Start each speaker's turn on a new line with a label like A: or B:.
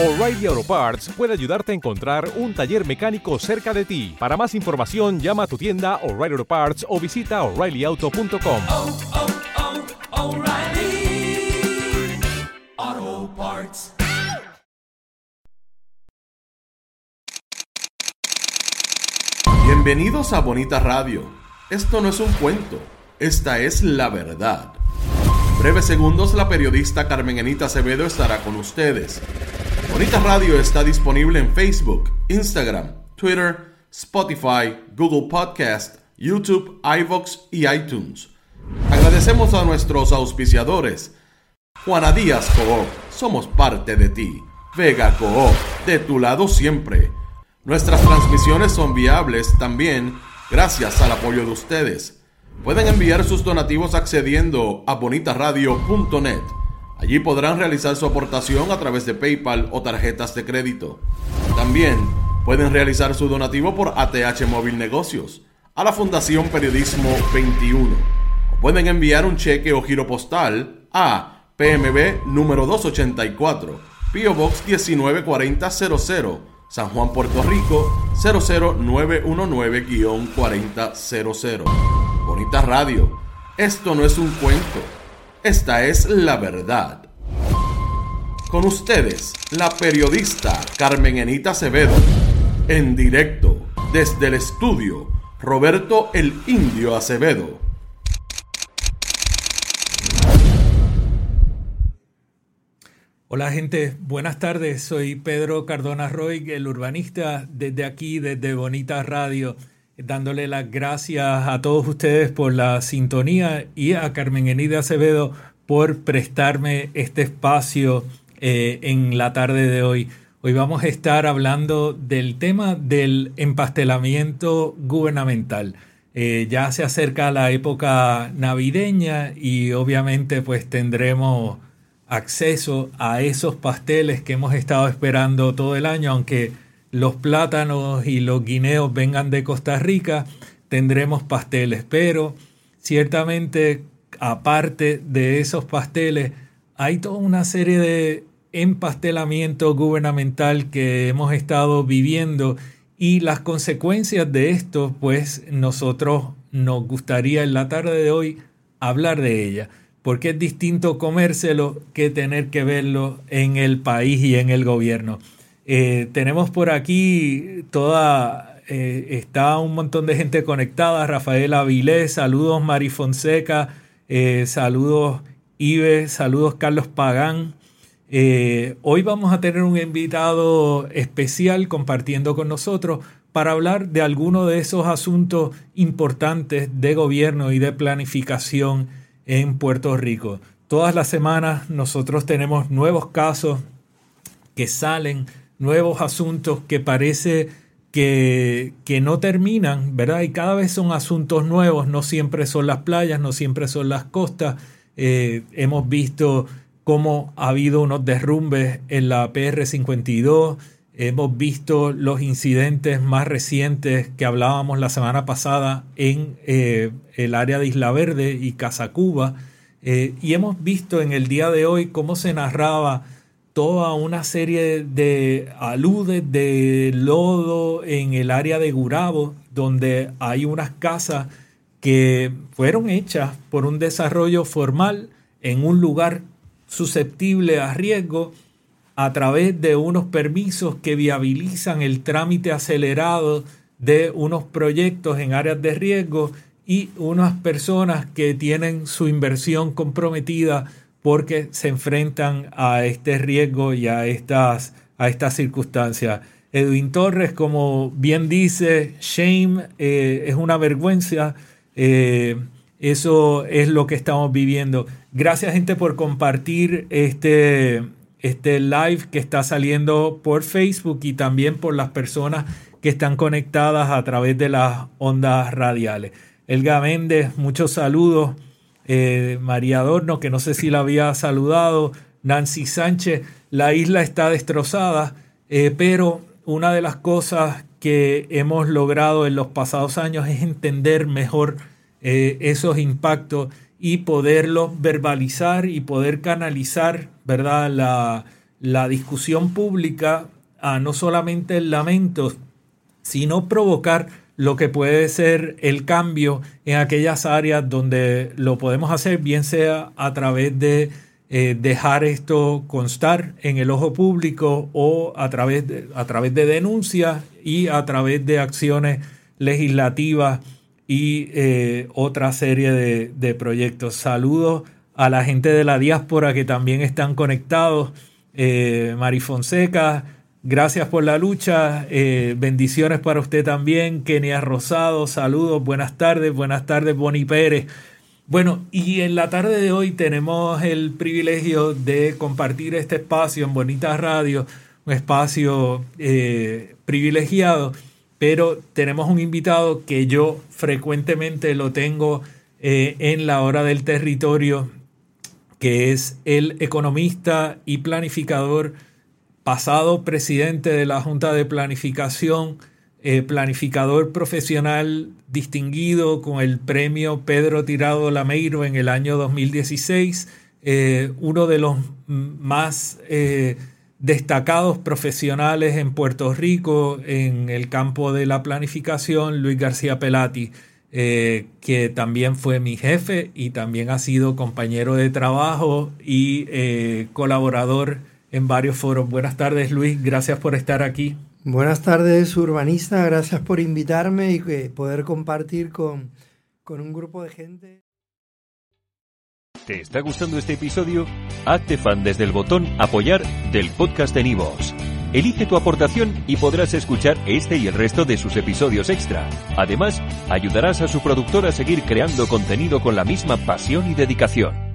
A: O'Reilly Auto Parts puede ayudarte a encontrar un taller mecánico cerca de ti. Para más información, llama a tu tienda O'Reilly Auto Parts o visita oreillyauto.com.
B: oh, oh, Parts.
C: Bienvenidos a Bonita Radio. Esto no es un cuento, esta es la verdad. En breves segundos la periodista Carmen Enita Acevedo estará con ustedes. Bonita Radio está disponible en Facebook, Instagram, Twitter, Spotify, Google Podcast, YouTube, iVoox y iTunes. Agradecemos a nuestros auspiciadores. Juana Díaz Coop, somos parte de ti. Vega Coop, de tu lado siempre. Nuestras transmisiones son viables también gracias al apoyo de ustedes. Pueden enviar sus donativos accediendo a bonitaradio.net. Allí podrán realizar su aportación a través de PayPal o tarjetas de crédito. También pueden realizar su donativo por ATH Móvil Negocios a la Fundación Periodismo 21. O pueden enviar un cheque o giro postal a PMB número 284, Pio Box 194000, San Juan, Puerto Rico 00919-4000. Bonita Radio. Esto no es un cuento. Esta es la verdad. Con ustedes, la periodista Carmen Enita Acevedo. En directo, desde el estudio, Roberto el Indio Acevedo.
D: Hola gente, buenas tardes. Soy Pedro Cardona Roy, el urbanista, desde aquí, desde Bonita Radio, dándole las gracias a todos ustedes por la sintonía y a Carmen Enida Acevedo por prestarme este espacio eh, en la tarde de hoy. Hoy vamos a estar hablando del tema del empastelamiento gubernamental. Eh, ya se acerca la época navideña y obviamente pues tendremos acceso a esos pasteles que hemos estado esperando todo el año, aunque los plátanos y los guineos vengan de Costa Rica, tendremos pasteles, pero ciertamente aparte de esos pasteles, hay toda una serie de empastelamiento gubernamental que hemos estado viviendo y las consecuencias de esto, pues nosotros nos gustaría en la tarde de hoy hablar de ella porque es distinto comérselo que tener que verlo en el país y en el gobierno. Eh, tenemos por aquí toda, eh, está un montón de gente conectada, Rafael Avilés, saludos Mari Fonseca, eh, saludos Ibe, saludos Carlos Pagán. hoy vamos a tener un invitado especial compartiendo con nosotros para hablar de alguno de esos asuntos importantes de gobierno y de planificación en Puerto Rico. Todas las semanas nosotros tenemos nuevos casos que salen, nuevos asuntos que parece que, que, no terminan, ¿verdad? Y cada vez son asuntos nuevos, no siempre son las playas, no siempre son las costas. Eh, hemos visto cómo ha habido unos derrumbes en la PR-52, hemos visto los incidentes más recientes que hablábamos la semana pasada en eh, el área de Isla Verde y Casacuba. Eh, y hemos visto en el día de hoy cómo se narraba toda una serie de aludes de lodo en el área de Gurabo, donde hay unas casas que fueron hechas por un desarrollo formal en un lugar susceptible a riesgo a través de unos permisos que viabilizan el trámite acelerado de unos proyectos en áreas de riesgo y unas personas que tienen su inversión comprometida porque se enfrentan a este riesgo y a estas, a estas circunstancias. Edwin Torres, como bien dice, shame eh, es una vergüenza. Eh, eso es lo que estamos viviendo. Gracias gente por compartir este, este live que está saliendo por Facebook y también por las personas que están conectadas a través de las ondas radiales. Elga Méndez, muchos saludos. Eh, María Adorno, que no sé si la había saludado. Nancy Sánchez, la isla está destrozada, eh, pero una de las cosas que hemos logrado en los pasados años es entender mejor eh, esos impactos y poderlos verbalizar y poder canalizar, ¿verdad? La, la discusión pública a no solamente el lamento, sino provocar lo que puede ser el cambio en aquellas áreas donde lo podemos hacer, bien sea a través de eh, dejar esto constar en el ojo público o a través de, a través de denuncias y a través de acciones legislativas y eh, otra serie de, proyectos. Saludos a la gente de la diáspora que también están conectados. Eh, Fonseca, Gracias por la lucha. Eh, bendiciones para usted también. Kenia Rosado, saludos. Buenas tardes. Buenas tardes, Boni Pérez. Bueno, y en la tarde de hoy tenemos el privilegio de compartir este espacio en Bonita Radio, un espacio eh, privilegiado, pero tenemos un invitado que yo frecuentemente lo tengo eh, en la hora del territorio, que es el economista y planificador pasado presidente de la Junta de Planificación, eh, planificador profesional distinguido con el premio Pedro Tirado Lameiro en el año 2016, eh, uno de los más eh, destacados profesionales en Puerto Rico en el campo de la planificación, Luis García Pelati. que también fue mi jefe y también ha sido compañero de trabajo y colaborador en varios foros. Buenas tardes, Luis. Gracias por estar aquí.
E: Buenas tardes, urbanista. Gracias por invitarme y eh, poder compartir con, con un grupo de gente.
F: ¿Te está gustando este episodio? Hazte fan desde el botón Apoyar del podcast de Nivos. Elige tu aportación y podrás escuchar este y el resto de sus episodios extra. Además, ayudarás a su productor a seguir creando contenido con la misma pasión y dedicación.